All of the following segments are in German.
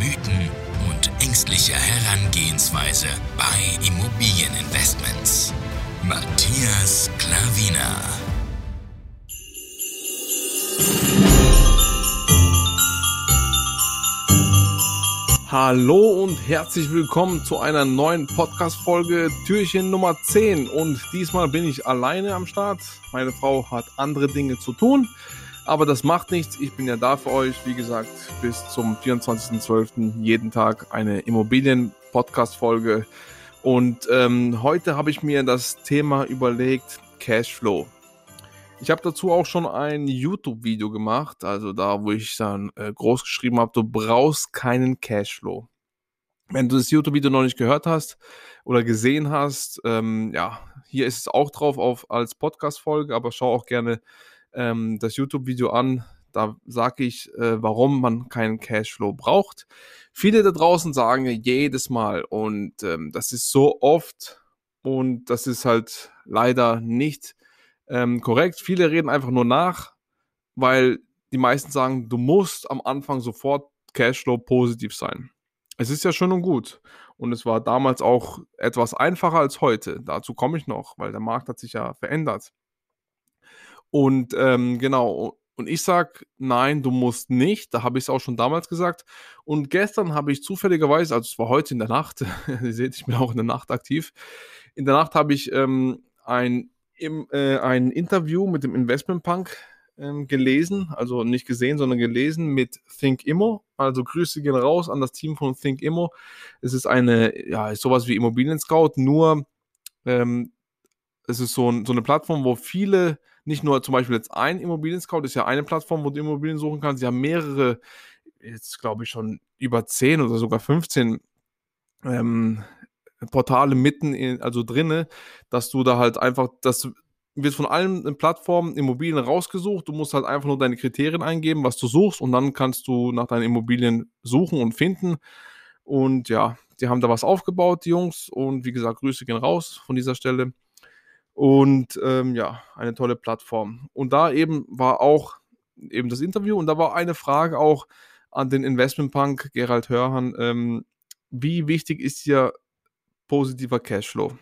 Mythen und ängstliche Herangehensweise bei Immobilieninvestments. Matthias Klavina. Hallo und herzlich willkommen zu einer neuen Podcast-Folge, Türchen Nummer 10. Und diesmal bin ich alleine am Start. Meine Frau hat andere Dinge zu tun, aber das macht nichts. Ich bin ja da für euch, wie gesagt, bis zum 24.12. jeden Tag eine Immobilien-Podcast-Folge. Und ähm, heute habe ich mir das Thema überlegt, Cashflow. Ich habe dazu auch schon ein YouTube-Video gemacht, also da, wo ich dann äh, groß geschrieben habe, du brauchst keinen Cashflow. Wenn du das YouTube-Video noch nicht gehört hast oder gesehen hast, ähm, ja, hier ist es auch drauf auf, als Podcast-Folge, aber schau auch gerne ähm, das YouTube-Video an. Da sage ich, äh, warum man keinen Cashflow braucht. Viele da draußen sagen jedes Mal und ähm, das ist so oft und das ist halt leider nicht ähm, korrekt. Viele reden einfach nur nach, weil die meisten sagen, du musst am Anfang sofort Cashflow positiv sein. Es ist ja schön und gut. Und es war damals auch etwas einfacher als heute. Dazu komme ich noch, weil der Markt hat sich ja verändert. Und ähm, genau, und ich sage, nein, du musst nicht. Da habe ich es auch schon damals gesagt. Und gestern habe ich zufälligerweise, also es war heute in der Nacht, ihr seht, ich bin auch in der Nacht aktiv. In der Nacht habe ich ähm, ein im, äh, ein Interview mit dem Investment Punk ähm, gelesen, also nicht gesehen, sondern gelesen mit Think Immo. Also Grüße gehen raus an das Team von Think Immo. Es ist eine, ja, ist sowas wie Immobilien Scout, nur ähm, es ist so, ein, so, eine Plattform, wo viele, nicht nur zum Beispiel jetzt ein Immobilien Scout, ist ja eine Plattform, wo du Immobilien suchen kannst. Sie haben mehrere, jetzt glaube ich schon über 10 oder sogar 15 ähm, Portale mitten in, also drinne, dass du da halt einfach, das wird von allen Plattformen Immobilien rausgesucht. Du musst halt einfach nur deine Kriterien eingeben, was du suchst und dann kannst du nach deinen Immobilien suchen und finden. Und ja, die haben da was aufgebaut, die Jungs. Und wie gesagt, Grüße gehen raus von dieser Stelle. Und ähm, ja, eine tolle Plattform. Und da eben war auch eben das Interview und da war eine Frage auch an den Investmentpunk Gerald Hörhan. Ähm, wie wichtig ist dir positiver Cashflow.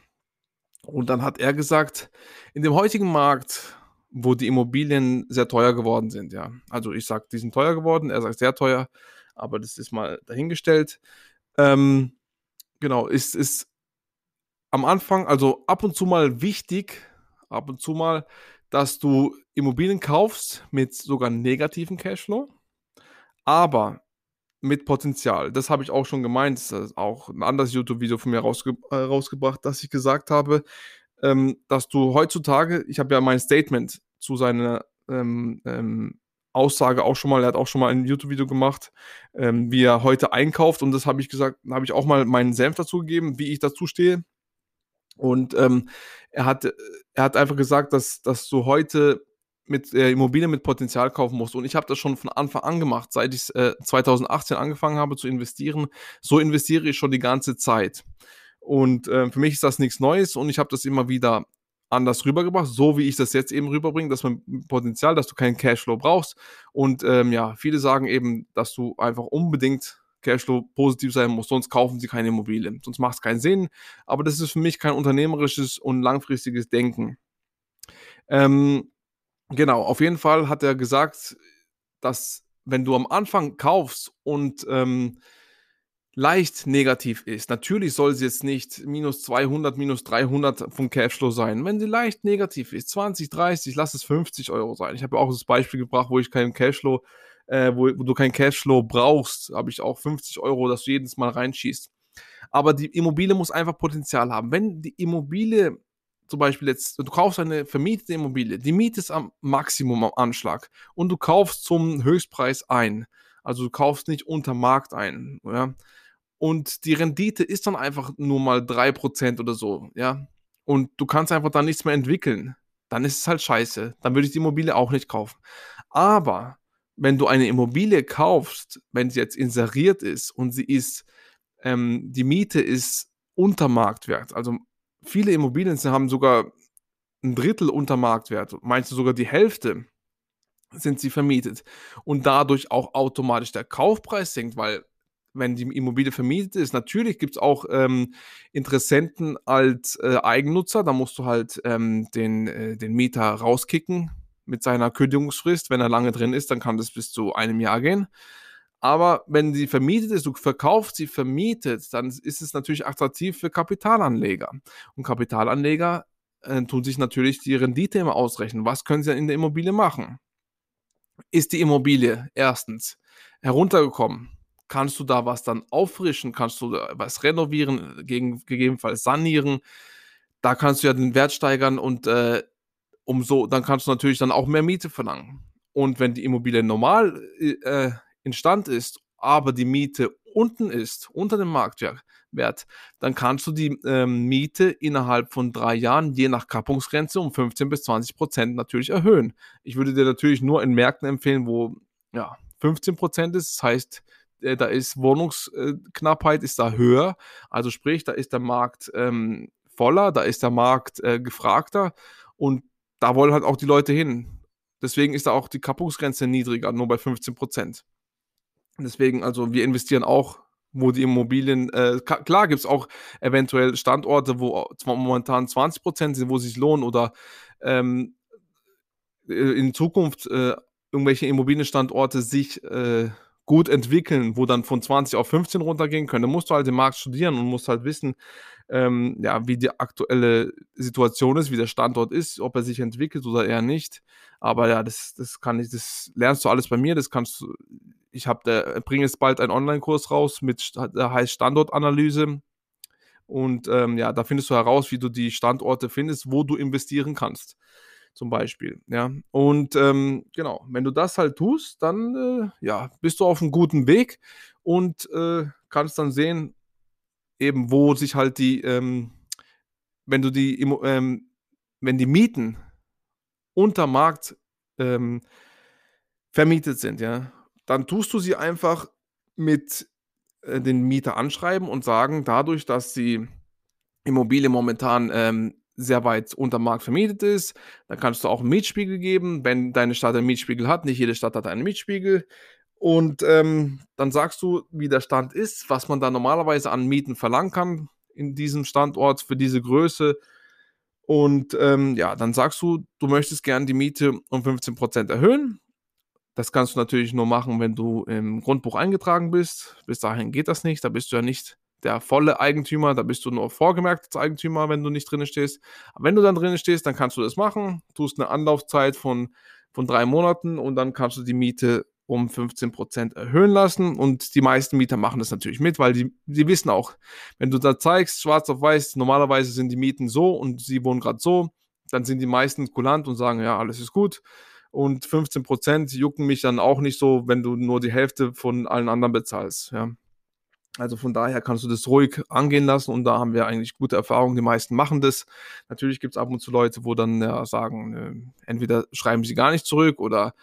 Und dann hat er gesagt, in dem heutigen Markt, wo die Immobilien sehr teuer geworden sind, ja, also ich sage, die sind teuer geworden, er sagt sehr teuer, aber das ist mal dahingestellt. Ähm, genau, ist, ist am Anfang, also ab und zu mal wichtig, ab und zu mal, dass du Immobilien kaufst mit sogar negativen Cashflow. Aber mit Potenzial. Das habe ich auch schon gemeint. Das ist auch ein anderes YouTube-Video von mir rausge äh, rausgebracht, dass ich gesagt habe, ähm, dass du heutzutage, ich habe ja mein Statement zu seiner ähm, ähm, Aussage auch schon mal, er hat auch schon mal ein YouTube-Video gemacht, ähm, wie er heute einkauft und das habe ich gesagt, habe ich auch mal meinen Senf dazu gegeben, wie ich dazu stehe. Und ähm, er, hat, er hat einfach gesagt, dass, dass du heute mit äh, Immobilien mit Potenzial kaufen musst. Und ich habe das schon von Anfang an gemacht, seit ich äh, 2018 angefangen habe zu investieren. So investiere ich schon die ganze Zeit. Und äh, für mich ist das nichts Neues und ich habe das immer wieder anders rübergebracht, so wie ich das jetzt eben rüberbringe, dass man Potenzial, dass du keinen Cashflow brauchst. Und ähm, ja, viele sagen eben, dass du einfach unbedingt Cashflow positiv sein musst, sonst kaufen sie keine Immobilien. Sonst macht es keinen Sinn. Aber das ist für mich kein unternehmerisches und langfristiges Denken. Ähm, Genau, auf jeden Fall hat er gesagt, dass wenn du am Anfang kaufst und ähm, leicht negativ ist, natürlich soll sie jetzt nicht minus 200, minus 300 vom Cashflow sein. Wenn sie leicht negativ ist, 20, 30, lass es 50 Euro sein. Ich habe auch das Beispiel gebracht, wo ich keinen Cashflow, äh, wo, wo, du keinen Cashflow brauchst, habe ich auch 50 Euro, dass du jedes Mal reinschießt. Aber die Immobilie muss einfach Potenzial haben. Wenn die Immobilie zum Beispiel jetzt, du kaufst eine vermietete Immobilie, die Miete ist am Maximum am Anschlag und du kaufst zum Höchstpreis ein. Also du kaufst nicht unter Markt ein, ja. Und die Rendite ist dann einfach nur mal 3% oder so, ja. Und du kannst einfach dann nichts mehr entwickeln. Dann ist es halt scheiße. Dann würde ich die Immobilie auch nicht kaufen. Aber wenn du eine Immobilie kaufst, wenn sie jetzt inseriert ist und sie ist, ähm, die Miete ist unter Marktwert, also viele Immobilien haben sogar ein Drittel unter Marktwert, meinst du sogar die Hälfte sind sie vermietet und dadurch auch automatisch der Kaufpreis sinkt, weil wenn die Immobilie vermietet ist, natürlich gibt es auch ähm, Interessenten als äh, Eigennutzer, da musst du halt ähm, den, äh, den Mieter rauskicken mit seiner Kündigungsfrist. Wenn er lange drin ist, dann kann das bis zu einem Jahr gehen. Aber wenn sie vermietet ist, du verkaufst sie vermietet, dann ist es natürlich attraktiv für Kapitalanleger. Und Kapitalanleger äh, tun sich natürlich die Rendite immer ausrechnen. Was können sie in der Immobilie machen? Ist die Immobilie erstens heruntergekommen? Kannst du da was dann auffrischen? Kannst du was renovieren, gegen, gegebenenfalls sanieren? Da kannst du ja den Wert steigern und äh, umso, dann kannst du natürlich dann auch mehr Miete verlangen. Und wenn die Immobilie normal äh, in Stand ist, aber die Miete unten ist, unter dem Marktwert, dann kannst du die ähm, Miete innerhalb von drei Jahren je nach Kappungsgrenze um 15 bis 20 Prozent natürlich erhöhen. Ich würde dir natürlich nur in Märkten empfehlen, wo ja, 15 Prozent ist. Das heißt, äh, da ist Wohnungsknappheit ist da höher. Also sprich, da ist der Markt ähm, voller, da ist der Markt äh, gefragter und da wollen halt auch die Leute hin. Deswegen ist da auch die Kappungsgrenze niedriger, nur bei 15 Prozent. Deswegen, also wir investieren auch, wo die Immobilien, äh, klar gibt es auch eventuell Standorte, wo momentan 20 Prozent sind, wo sich lohnt oder ähm, äh, in Zukunft äh, irgendwelche Immobilienstandorte sich äh, gut entwickeln, wo dann von 20 auf 15 runtergehen können, dann musst du halt den Markt studieren und musst halt wissen, ähm, ja, wie die aktuelle Situation ist, wie der Standort ist, ob er sich entwickelt oder eher nicht. Aber ja, das, das kann ich, das lernst du alles bei mir, das kannst du, ich habe, bringe jetzt bald einen Online-Kurs raus mit, der heißt Standortanalyse. Und ähm, ja, da findest du heraus, wie du die Standorte findest, wo du investieren kannst. Zum Beispiel. Ja. Und ähm, genau, wenn du das halt tust, dann äh, ja, bist du auf einem guten Weg und äh, kannst dann sehen, eben, wo sich halt die, ähm, wenn du die, ähm, wenn die Mieten unter Markt ähm, vermietet sind, ja, dann tust du sie einfach mit äh, den Mieter anschreiben und sagen, dadurch, dass die Immobilie momentan ähm, sehr weit unter Markt vermietet ist, dann kannst du auch einen Mietspiegel geben, wenn deine Stadt einen Mietspiegel hat. Nicht jede Stadt hat einen Mietspiegel. Und ähm, dann sagst du, wie der Stand ist, was man da normalerweise an Mieten verlangen kann in diesem Standort für diese Größe. Und ähm, ja, dann sagst du, du möchtest gerne die Miete um 15% erhöhen. Das kannst du natürlich nur machen, wenn du im Grundbuch eingetragen bist. Bis dahin geht das nicht. Da bist du ja nicht der volle Eigentümer. Da bist du nur vorgemerkt als Eigentümer, wenn du nicht drin stehst. Aber wenn du dann drin stehst, dann kannst du das machen. Tust eine Anlaufzeit von, von drei Monaten und dann kannst du die Miete um 15% erhöhen lassen. Und die meisten Mieter machen das natürlich mit, weil die, die wissen auch, wenn du da zeigst, schwarz auf weiß, normalerweise sind die Mieten so und sie wohnen gerade so, dann sind die meisten kulant und sagen, ja, alles ist gut und 15 Prozent jucken mich dann auch nicht so, wenn du nur die Hälfte von allen anderen bezahlst. Ja. Also von daher kannst du das ruhig angehen lassen und da haben wir eigentlich gute Erfahrungen. Die meisten machen das. Natürlich gibt es ab und zu Leute, wo dann ja, sagen, äh, entweder schreiben sie gar nicht zurück oder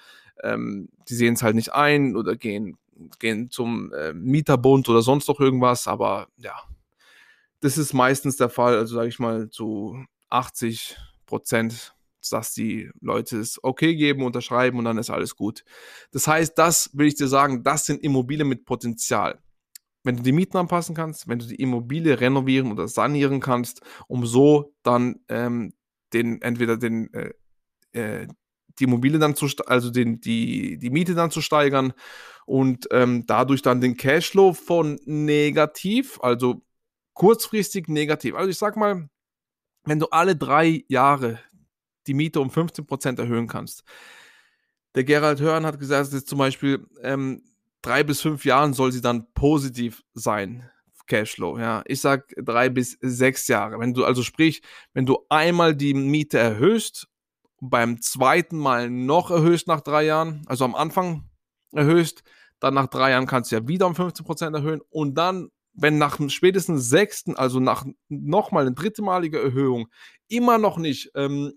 ähm, die sehen es halt nicht ein oder gehen, gehen zum äh, Mieterbund oder sonst noch irgendwas. Aber ja, das ist meistens der Fall. Also sage ich mal zu 80 Prozent dass die Leute es okay geben, unterschreiben und dann ist alles gut. Das heißt, das will ich dir sagen, das sind Immobilien mit Potenzial. Wenn du die Mieten anpassen kannst, wenn du die Immobilie renovieren oder sanieren kannst, um so dann ähm, den entweder den äh, äh, die Immobilie dann zu, also den, die, die Miete dann zu steigern und ähm, dadurch dann den Cashflow von negativ, also kurzfristig negativ. Also ich sag mal, wenn du alle drei Jahre die Miete um 15% erhöhen kannst. Der Gerald Hörn hat gesagt, dass zum Beispiel ähm, drei bis fünf Jahren soll sie dann positiv sein, Cashflow. Ja, ich sag drei bis sechs Jahre. Wenn du also sprich, wenn du einmal die Miete erhöhst, beim zweiten Mal noch erhöhst nach drei Jahren, also am Anfang erhöhst, Dann nach drei Jahren kannst du ja wieder um 15% erhöhen. Und dann, wenn nach dem spätesten sechsten, also nach nochmal eine drittemalige Erhöhung, immer noch nicht ähm,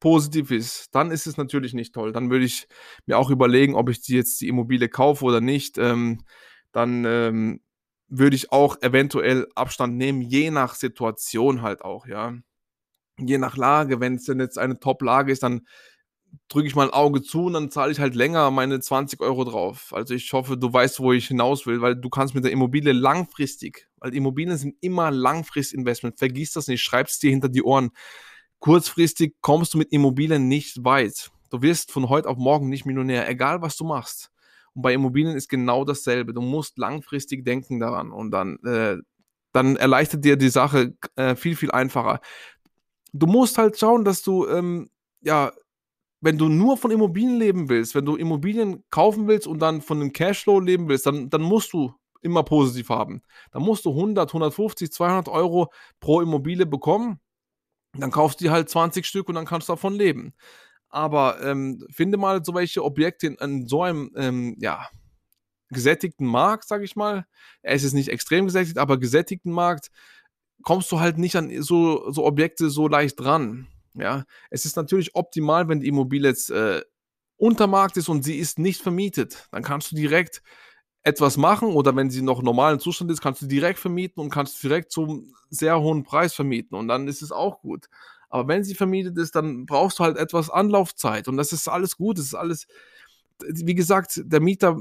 positiv ist, dann ist es natürlich nicht toll. Dann würde ich mir auch überlegen, ob ich die jetzt die Immobilie kaufe oder nicht. Ähm, dann ähm, würde ich auch eventuell Abstand nehmen, je nach Situation halt auch, ja. Je nach Lage, wenn es denn jetzt eine Top-Lage ist, dann drücke ich mal ein Auge zu und dann zahle ich halt länger meine 20 Euro drauf. Also ich hoffe, du weißt, wo ich hinaus will, weil du kannst mit der Immobilie langfristig, weil Immobilien sind immer Langfristinvestment. Vergiss das nicht, schreib es dir hinter die Ohren. Kurzfristig kommst du mit Immobilien nicht weit. Du wirst von heute auf morgen nicht Millionär, egal was du machst. Und bei Immobilien ist genau dasselbe. Du musst langfristig denken daran und dann, äh, dann erleichtert dir die Sache äh, viel, viel einfacher. Du musst halt schauen, dass du, ähm, ja, wenn du nur von Immobilien leben willst, wenn du Immobilien kaufen willst und dann von dem Cashflow leben willst, dann, dann musst du immer positiv haben. Dann musst du 100, 150, 200 Euro pro Immobilie bekommen. Dann kaufst du dir halt 20 Stück und dann kannst du davon leben. Aber ähm, finde mal so welche Objekte in, in so einem, ähm, ja, gesättigten Markt, sage ich mal. Er ist nicht extrem gesättigt, aber gesättigten Markt kommst du halt nicht an so, so Objekte so leicht dran. Ja, es ist natürlich optimal, wenn die Immobilie jetzt äh, unter Markt ist und sie ist nicht vermietet. Dann kannst du direkt etwas machen oder wenn sie noch normalen Zustand ist, kannst du direkt vermieten und kannst direkt zum sehr hohen Preis vermieten und dann ist es auch gut. Aber wenn sie vermietet ist, dann brauchst du halt etwas Anlaufzeit. Und das ist alles gut. Das ist alles, wie gesagt, der Mieter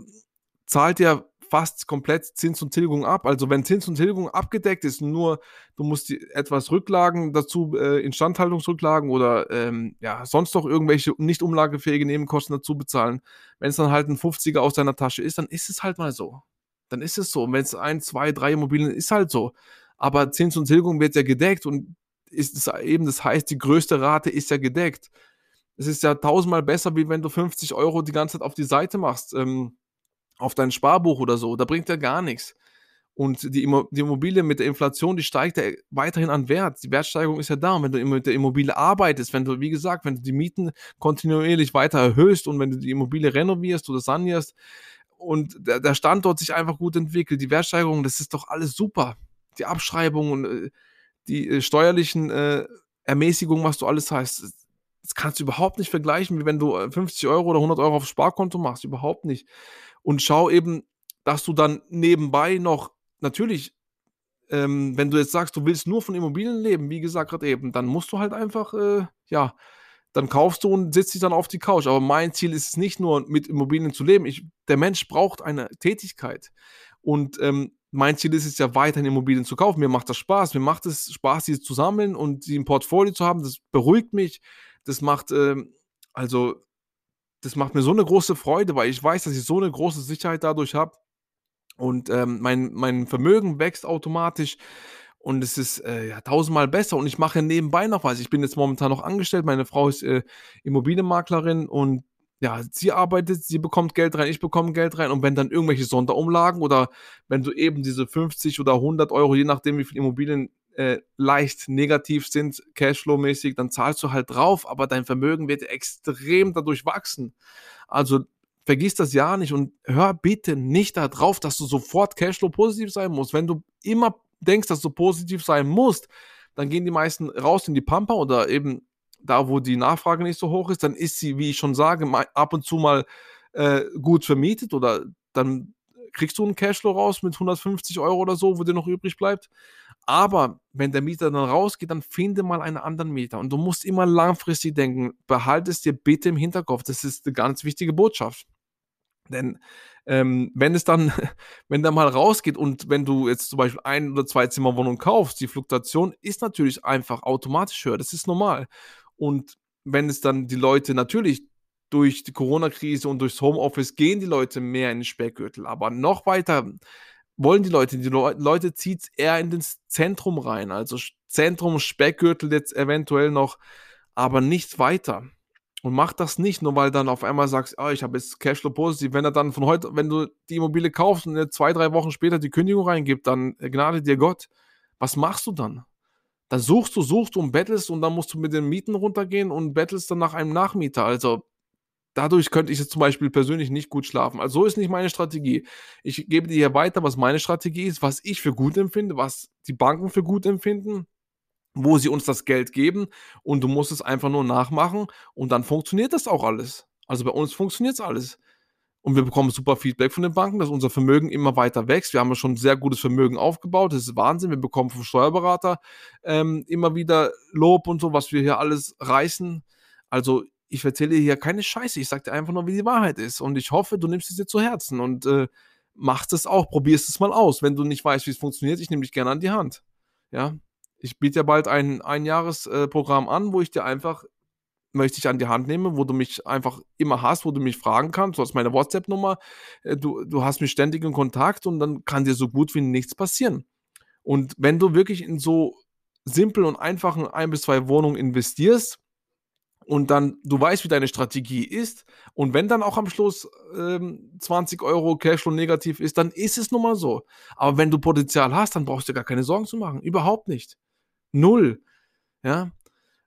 zahlt ja fast komplett Zins und Tilgung ab. Also wenn Zins und Tilgung abgedeckt ist, nur du musst die, etwas Rücklagen dazu, äh, Instandhaltungsrücklagen oder ähm, ja, sonst noch irgendwelche nicht umlagefähige Nebenkosten dazu bezahlen. Wenn es dann halt ein 50er aus deiner Tasche ist, dann ist es halt mal so. Dann ist es so. Und wenn es ein, zwei, drei Immobilien ist halt so. Aber Zins und Tilgung wird ja gedeckt und ist es eben, das heißt, die größte Rate ist ja gedeckt. Es ist ja tausendmal besser, wie wenn du 50 Euro die ganze Zeit auf die Seite machst, ähm, auf dein Sparbuch oder so. Da bringt ja gar nichts. Und die, Immobilie mit der Inflation, die steigt ja weiterhin an Wert. Die Wertsteigerung ist ja da. Und wenn du mit der Immobilie arbeitest, wenn du, wie gesagt, wenn du die Mieten kontinuierlich weiter erhöhst und wenn du die Immobilie renovierst oder sanierst und der, der Standort sich einfach gut entwickelt, die Wertsteigerung, das ist doch alles super. Die Abschreibung und äh, die äh, steuerlichen äh, Ermäßigungen, was du alles hast, das kannst du überhaupt nicht vergleichen, wie wenn du 50 äh, Euro oder 100 Euro aufs Sparkonto machst. Überhaupt nicht. Und schau eben, dass du dann nebenbei noch, natürlich, ähm, wenn du jetzt sagst, du willst nur von Immobilien leben, wie gesagt gerade eben, dann musst du halt einfach, äh, ja, dann kaufst du und sitzt dich dann auf die Couch. Aber mein Ziel ist es nicht nur, mit Immobilien zu leben. Ich, der Mensch braucht eine Tätigkeit. Und ähm, mein Ziel ist es ja weiterhin Immobilien zu kaufen. Mir macht das Spaß. Mir macht es Spaß, sie zu sammeln und sie im Portfolio zu haben. Das beruhigt mich. Das macht, ähm, also, das macht mir so eine große Freude, weil ich weiß, dass ich so eine große Sicherheit dadurch habe. Und ähm, mein, mein Vermögen wächst automatisch und es ist äh, ja tausendmal besser und ich mache nebenbei noch was. Ich bin jetzt momentan noch angestellt, meine Frau ist äh, Immobilienmaklerin und ja, sie arbeitet, sie bekommt Geld rein, ich bekomme Geld rein und wenn dann irgendwelche Sonderumlagen oder wenn du eben diese 50 oder 100 Euro, je nachdem wie viele Immobilien äh, leicht negativ sind, Cashflow-mäßig, dann zahlst du halt drauf, aber dein Vermögen wird extrem dadurch wachsen. Also vergiss das ja nicht und hör bitte nicht darauf, dass du sofort Cashflow positiv sein musst. Wenn du immer denkst, dass du positiv sein musst, dann gehen die meisten raus in die Pampa oder eben da, wo die Nachfrage nicht so hoch ist, dann ist sie, wie ich schon sage, ab und zu mal äh, gut vermietet oder dann kriegst du einen Cashflow raus mit 150 Euro oder so, wo dir noch übrig bleibt. Aber wenn der Mieter dann rausgeht, dann finde mal einen anderen Mieter. Und du musst immer langfristig denken. Behalte es dir bitte im Hinterkopf. Das ist eine ganz wichtige Botschaft. Denn ähm, wenn es dann, wenn der mal rausgeht und wenn du jetzt zum Beispiel ein oder zwei Zimmerwohnungen kaufst, die Fluktuation ist natürlich einfach automatisch höher. Das ist normal. Und wenn es dann die Leute natürlich durch die Corona-Krise und durchs Homeoffice gehen die Leute mehr in den Speckgürtel. Aber noch weiter wollen die Leute, die Le Leute zieht es eher in das Zentrum rein. Also Zentrum, Speckgürtel jetzt eventuell noch, aber nicht weiter. Und mach das nicht, nur weil dann auf einmal sagst, oh, ich habe jetzt Cashflow positiv. Wenn er dann von heute, wenn du die Immobilie kaufst und zwei, drei Wochen später die Kündigung reingibt, dann gnade dir Gott. Was machst du dann? Dann suchst du, suchst du und bettelst und dann musst du mit den Mieten runtergehen und bettelst dann nach einem Nachmieter. Also dadurch könnte ich jetzt zum Beispiel persönlich nicht gut schlafen. Also so ist nicht meine Strategie. Ich gebe dir hier weiter, was meine Strategie ist, was ich für gut empfinde, was die Banken für gut empfinden, wo sie uns das Geld geben und du musst es einfach nur nachmachen und dann funktioniert das auch alles. Also bei uns funktioniert es alles. Und wir bekommen super Feedback von den Banken, dass unser Vermögen immer weiter wächst. Wir haben ja schon sehr gutes Vermögen aufgebaut. Das ist Wahnsinn. Wir bekommen vom Steuerberater ähm, immer wieder Lob und so, was wir hier alles reißen. Also ich erzähle hier keine Scheiße. Ich sage dir einfach nur, wie die Wahrheit ist. Und ich hoffe, du nimmst es dir zu Herzen und äh, machst es auch. Probierst es mal aus. Wenn du nicht weißt, wie es funktioniert, ich nehme dich gerne an die Hand. Ja, ich biete ja bald ein Einjahresprogramm äh, an, wo ich dir einfach möchte ich an die Hand nehmen, wo du mich einfach immer hast, wo du mich fragen kannst. Du hast meine WhatsApp-Nummer, äh, du, du hast mich ständig in Kontakt und dann kann dir so gut wie nichts passieren. Und wenn du wirklich in so simpel und einfachen ein bis zwei Wohnungen investierst und dann du weißt, wie deine Strategie ist und wenn dann auch am Schluss ähm, 20 Euro Cashflow negativ ist, dann ist es nun mal so. Aber wenn du Potenzial hast, dann brauchst du gar keine Sorgen zu machen. Überhaupt nicht. Null. Ja,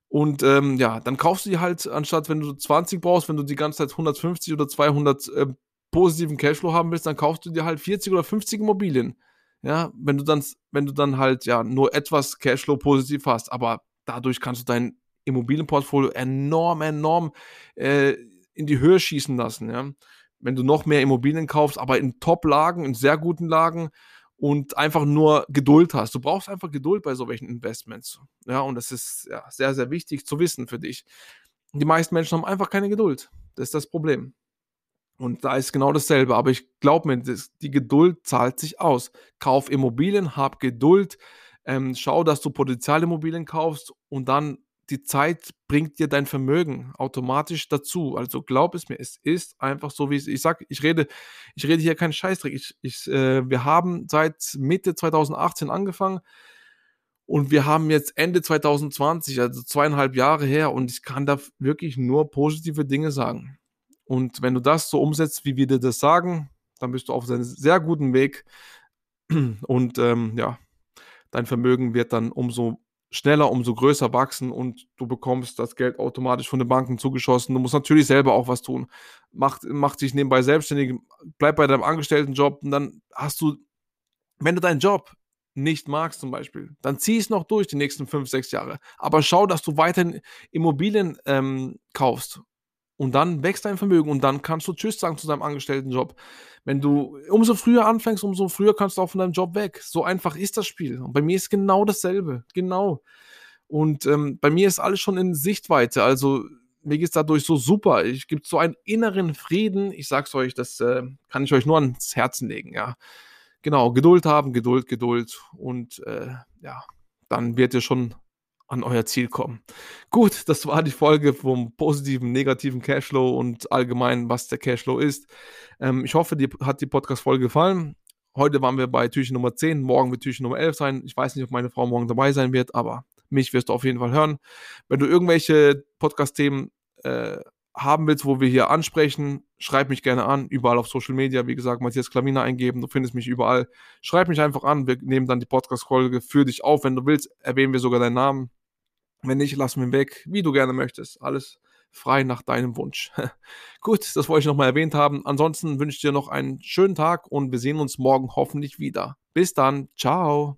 und ähm, ja, dann kaufst du die halt, anstatt wenn du 20 brauchst, wenn du die ganze Zeit 150 oder 200 äh, positiven Cashflow haben willst, dann kaufst du dir halt 40 oder 50 Immobilien. Ja, wenn du dann, wenn du dann halt ja nur etwas Cashflow positiv hast, aber dadurch kannst du dein Immobilienportfolio enorm, enorm äh, in die Höhe schießen lassen. Ja, wenn du noch mehr Immobilien kaufst, aber in Top-Lagen, in sehr guten Lagen und einfach nur Geduld hast. Du brauchst einfach Geduld bei solchen Investments. Ja, und das ist ja, sehr, sehr wichtig zu wissen für dich. Die meisten Menschen haben einfach keine Geduld. Das ist das Problem. Und da ist genau dasselbe. Aber ich glaube mir, das, die Geduld zahlt sich aus. Kauf Immobilien, hab Geduld, ähm, schau, dass du Potenzialimmobilien kaufst und dann die Zeit bringt dir dein Vermögen automatisch dazu. Also glaub es mir, es ist einfach so, wie es Ich sag, ich rede, ich rede hier keinen Scheißdreck. Ich, ich, äh, wir haben seit Mitte 2018 angefangen und wir haben jetzt Ende 2020, also zweieinhalb Jahre her, und ich kann da wirklich nur positive Dinge sagen. Und wenn du das so umsetzt, wie wir dir das sagen, dann bist du auf einem sehr guten Weg. Und ähm, ja, dein Vermögen wird dann umso schneller, umso größer wachsen und du bekommst das Geld automatisch von den Banken zugeschossen. Du musst natürlich selber auch was tun. Mach, mach dich nebenbei selbstständig, bleib bei deinem Angestelltenjob und dann hast du, wenn du deinen Job nicht magst zum Beispiel, dann zieh es noch durch die nächsten fünf, sechs Jahre. Aber schau, dass du weiterhin Immobilien ähm, kaufst und dann wächst dein Vermögen und dann kannst du Tschüss sagen zu deinem Angestelltenjob. Wenn du umso früher anfängst, umso früher kannst du auch von deinem Job weg. So einfach ist das Spiel. Und bei mir ist genau dasselbe. Genau. Und ähm, bei mir ist alles schon in Sichtweite. Also mir geht es dadurch so super. Ich gibt so einen inneren Frieden. Ich sag's euch, das äh, kann ich euch nur ans Herzen legen, ja. Genau, Geduld haben, Geduld, Geduld. Und äh, ja, dann wird ihr schon an euer Ziel kommen. Gut, das war die Folge vom positiven, negativen Cashflow und allgemein, was der Cashflow ist. Ähm, ich hoffe, dir hat die Podcast-Folge gefallen. Heute waren wir bei Türchen Nummer 10, morgen wird Türchen Nummer 11 sein. Ich weiß nicht, ob meine Frau morgen dabei sein wird, aber mich wirst du auf jeden Fall hören. Wenn du irgendwelche Podcast-Themen äh, haben willst, wo wir hier ansprechen, schreib mich gerne an, überall auf Social Media. Wie gesagt, Matthias Klamina eingeben, du findest mich überall. Schreib mich einfach an, wir nehmen dann die Podcast-Folge für dich auf. Wenn du willst, erwähnen wir sogar deinen Namen. Wenn nicht, lass mich weg, wie du gerne möchtest. Alles frei nach deinem Wunsch. Gut, das wollte ich nochmal erwähnt haben. Ansonsten wünsche ich dir noch einen schönen Tag und wir sehen uns morgen hoffentlich wieder. Bis dann, ciao.